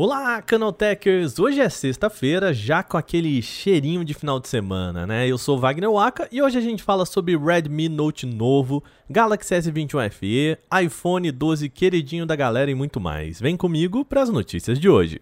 Olá, Canaltechers! Hoje é sexta-feira, já com aquele cheirinho de final de semana, né? Eu sou Wagner Waka e hoje a gente fala sobre Redmi Note novo, Galaxy S21 FE, iPhone 12 queridinho da galera e muito mais. Vem comigo para as notícias de hoje.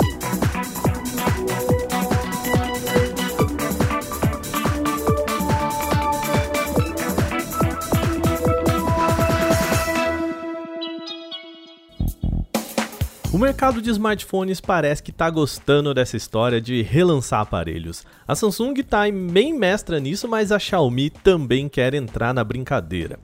O mercado de smartphones parece que está gostando dessa história de relançar aparelhos. A Samsung está bem mestra nisso, mas a Xiaomi também quer entrar na brincadeira.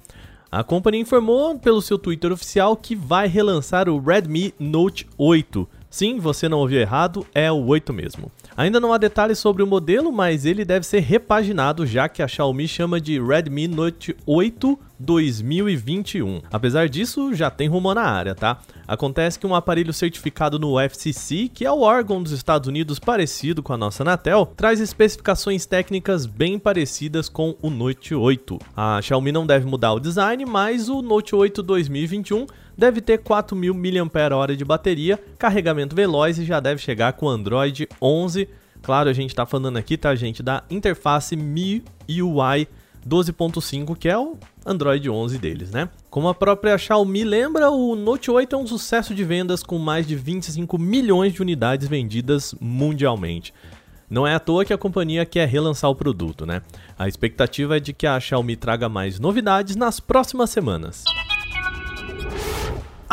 A companhia informou pelo seu Twitter oficial que vai relançar o Redmi Note 8. Sim, você não ouviu errado, é o 8 mesmo. Ainda não há detalhes sobre o modelo, mas ele deve ser repaginado, já que a Xiaomi chama de Redmi Note 8 2021. Apesar disso, já tem rumor na área, tá? Acontece que um aparelho certificado no FCC, que é o órgão dos Estados Unidos parecido com a nossa Anatel, traz especificações técnicas bem parecidas com o Note 8. A Xiaomi não deve mudar o design, mas o Note 8 2021 deve ter 4.000 mAh de bateria, carregamento veloz e já deve chegar com Android 11. Claro, a gente está falando aqui, tá, gente, da interface MIUI 12.5, que é o Android 11 deles, né? Como a própria Xiaomi lembra, o Note 8 é um sucesso de vendas com mais de 25 milhões de unidades vendidas mundialmente. Não é à toa que a companhia quer relançar o produto, né? A expectativa é de que a Xiaomi traga mais novidades nas próximas semanas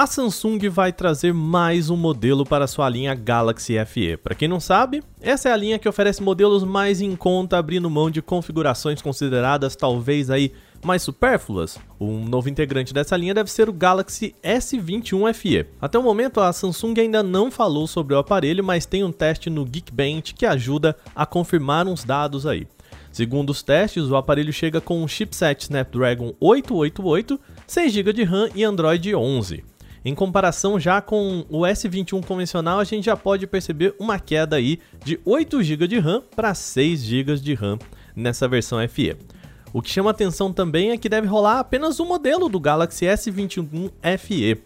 a Samsung vai trazer mais um modelo para sua linha Galaxy FE. Para quem não sabe, essa é a linha que oferece modelos mais em conta, abrindo mão de configurações consideradas talvez aí mais supérfluas. Um novo integrante dessa linha deve ser o Galaxy S21 FE. Até o momento, a Samsung ainda não falou sobre o aparelho, mas tem um teste no Geekbench que ajuda a confirmar uns dados aí. Segundo os testes, o aparelho chega com um chipset Snapdragon 888, 6 GB de RAM e Android 11. Em comparação já com o S21 convencional, a gente já pode perceber uma queda aí de 8 GB de RAM para 6 GB de RAM nessa versão FE. O que chama atenção também é que deve rolar apenas um modelo do Galaxy S21 FE.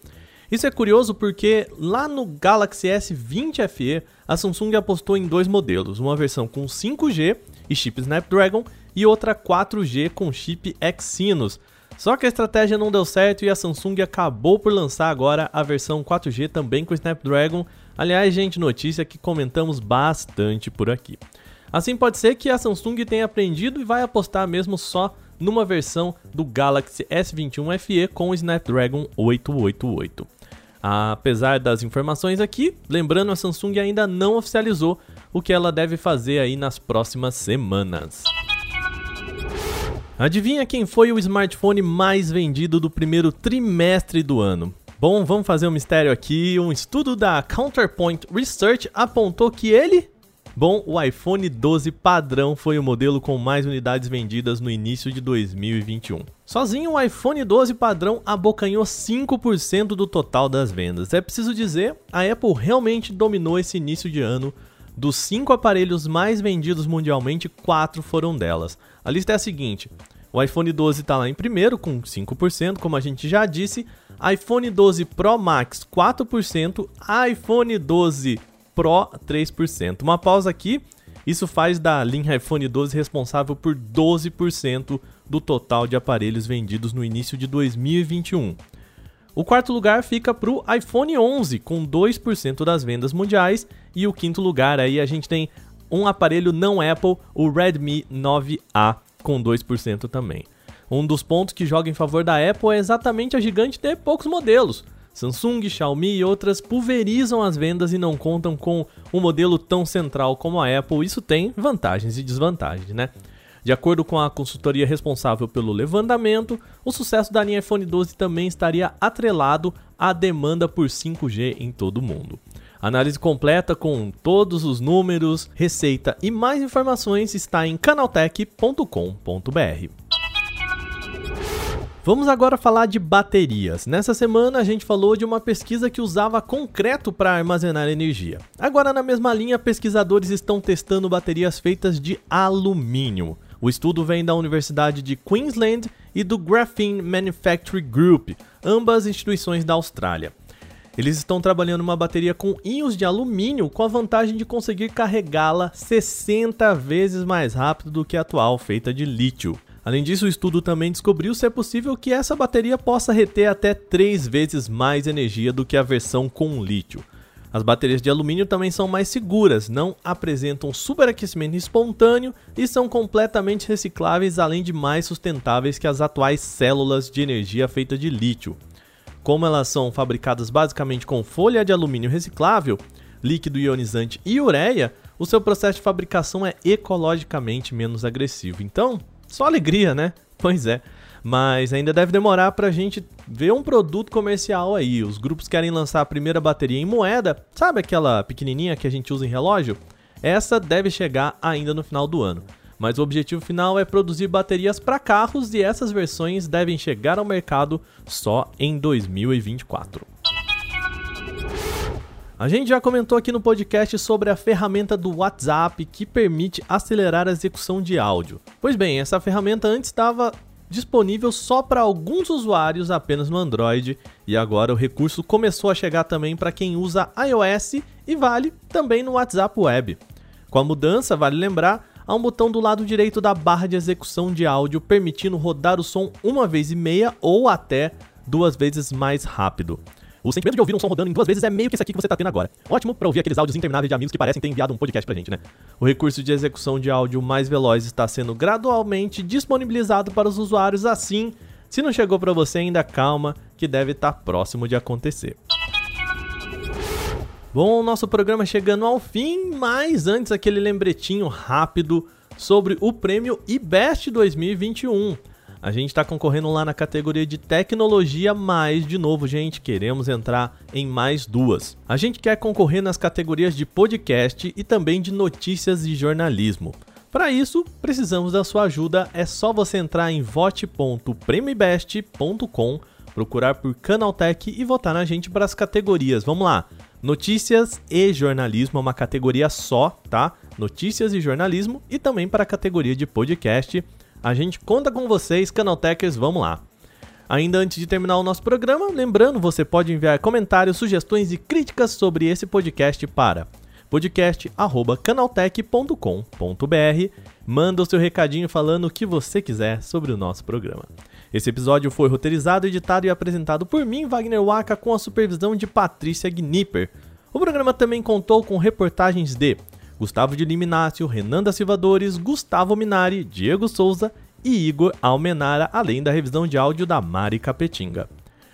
Isso é curioso porque lá no Galaxy S20 FE, a Samsung apostou em dois modelos, uma versão com 5G e chip Snapdragon e outra 4G com chip Exynos, só que a estratégia não deu certo e a Samsung acabou por lançar agora a versão 4G também com Snapdragon. Aliás, gente, notícia que comentamos bastante por aqui. Assim pode ser que a Samsung tenha aprendido e vai apostar mesmo só numa versão do Galaxy S21 FE com o Snapdragon 888. Apesar das informações aqui, lembrando a Samsung ainda não oficializou o que ela deve fazer aí nas próximas semanas. Adivinha quem foi o smartphone mais vendido do primeiro trimestre do ano? Bom, vamos fazer um mistério aqui. Um estudo da Counterpoint Research apontou que ele Bom, o iPhone 12 padrão foi o modelo com mais unidades vendidas no início de 2021. Sozinho, o iPhone 12 padrão abocanhou 5% do total das vendas. É preciso dizer, a Apple realmente dominou esse início de ano. Dos 5 aparelhos mais vendidos mundialmente, 4 foram delas. A lista é a seguinte: o iPhone 12 está lá em primeiro, com 5%, como a gente já disse. iPhone 12 Pro Max, 4%. iPhone 12 Pro, 3%. Uma pausa aqui. Isso faz da linha iPhone 12 responsável por 12% do total de aparelhos vendidos no início de 2021. O quarto lugar fica para o iPhone 11, com 2% das vendas mundiais. E o quinto lugar aí a gente tem um aparelho não Apple, o Redmi 9A, com 2% também. Um dos pontos que joga em favor da Apple é exatamente a gigante ter poucos modelos. Samsung, Xiaomi e outras pulverizam as vendas e não contam com um modelo tão central como a Apple. Isso tem vantagens e desvantagens, né? De acordo com a consultoria responsável pelo levantamento, o sucesso da linha iPhone 12 também estaria atrelado à demanda por 5G em todo o mundo. Análise completa com todos os números, receita e mais informações está em canaltech.com.br. Vamos agora falar de baterias. Nessa semana a gente falou de uma pesquisa que usava concreto para armazenar energia. Agora, na mesma linha, pesquisadores estão testando baterias feitas de alumínio. O estudo vem da Universidade de Queensland e do Graphene Manufacturing Group, ambas instituições da Austrália. Eles estão trabalhando uma bateria com íons de alumínio com a vantagem de conseguir carregá-la 60 vezes mais rápido do que a atual, feita de lítio. Além disso, o estudo também descobriu se é possível que essa bateria possa reter até 3 vezes mais energia do que a versão com lítio. As baterias de alumínio também são mais seguras, não apresentam superaquecimento espontâneo e são completamente recicláveis, além de mais sustentáveis que as atuais células de energia feitas de lítio. Como elas são fabricadas basicamente com folha de alumínio reciclável, líquido ionizante e ureia, o seu processo de fabricação é ecologicamente menos agressivo. Então, só alegria, né? Pois é. Mas ainda deve demorar para a gente ver um produto comercial aí. Os grupos querem lançar a primeira bateria em moeda, sabe aquela pequenininha que a gente usa em relógio? Essa deve chegar ainda no final do ano. Mas o objetivo final é produzir baterias para carros e essas versões devem chegar ao mercado só em 2024. A gente já comentou aqui no podcast sobre a ferramenta do WhatsApp que permite acelerar a execução de áudio. Pois bem, essa ferramenta antes estava disponível só para alguns usuários apenas no Android, e agora o recurso começou a chegar também para quem usa iOS e vale também no WhatsApp Web. Com a mudança, vale lembrar, há um botão do lado direito da barra de execução de áudio permitindo rodar o som uma vez e meia ou até duas vezes mais rápido. O sentimento de ouvir um som rodando em duas vezes é meio que esse aqui que você tá tendo agora. Ótimo para ouvir aqueles áudios intermináveis de amigos que parecem ter enviado um podcast pra gente, né? O recurso de execução de áudio mais veloz está sendo gradualmente disponibilizado para os usuários assim. Se não chegou para você ainda, calma, que deve estar tá próximo de acontecer. Bom, nosso programa chegando ao fim, mas antes aquele lembretinho rápido sobre o prêmio IBEST 2021. A gente está concorrendo lá na categoria de tecnologia, mas, de novo, gente, queremos entrar em mais duas. A gente quer concorrer nas categorias de podcast e também de notícias e jornalismo. Para isso, precisamos da sua ajuda. É só você entrar em vote.premibest.com, procurar por Canaltech e votar na gente para as categorias. Vamos lá. Notícias e jornalismo é uma categoria só, tá? Notícias e jornalismo e também para a categoria de podcast. A gente conta com vocês, Canaltechers, vamos lá. Ainda antes de terminar o nosso programa, lembrando, você pode enviar comentários, sugestões e críticas sobre esse podcast para podcast@canaltech.com.br. Manda o seu recadinho falando o que você quiser sobre o nosso programa. Esse episódio foi roteirizado, editado e apresentado por mim, Wagner Waka, com a supervisão de Patrícia Gnipper. O programa também contou com reportagens de Gustavo de Liminácio, Renan da Silva Dores, Gustavo Minari, Diego Souza e Igor Almenara, além da revisão de áudio da Mari Capetinga.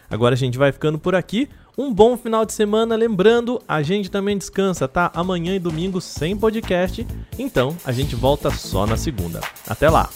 Agora a gente vai ficando por aqui. Um bom final de semana, lembrando, a gente também descansa, tá? Amanhã e domingo sem podcast, então a gente volta só na segunda. Até lá!